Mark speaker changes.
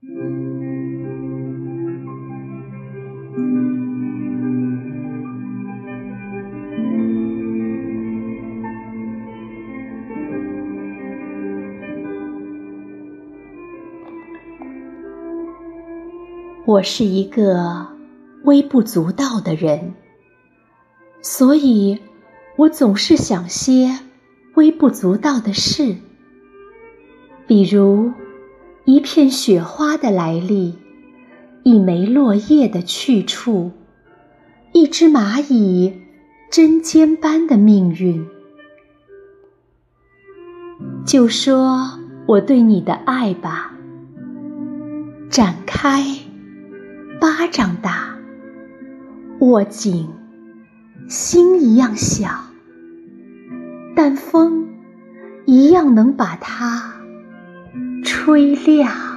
Speaker 1: 我是一个微不足道的人，所以我总是想些微不足道的事，比如一片雪花的来历，一枚落叶的去处，一只蚂蚁针尖般的命运。就说我对你的爱吧，展开。巴掌大，握紧，心一样小，但风一样能把它吹亮。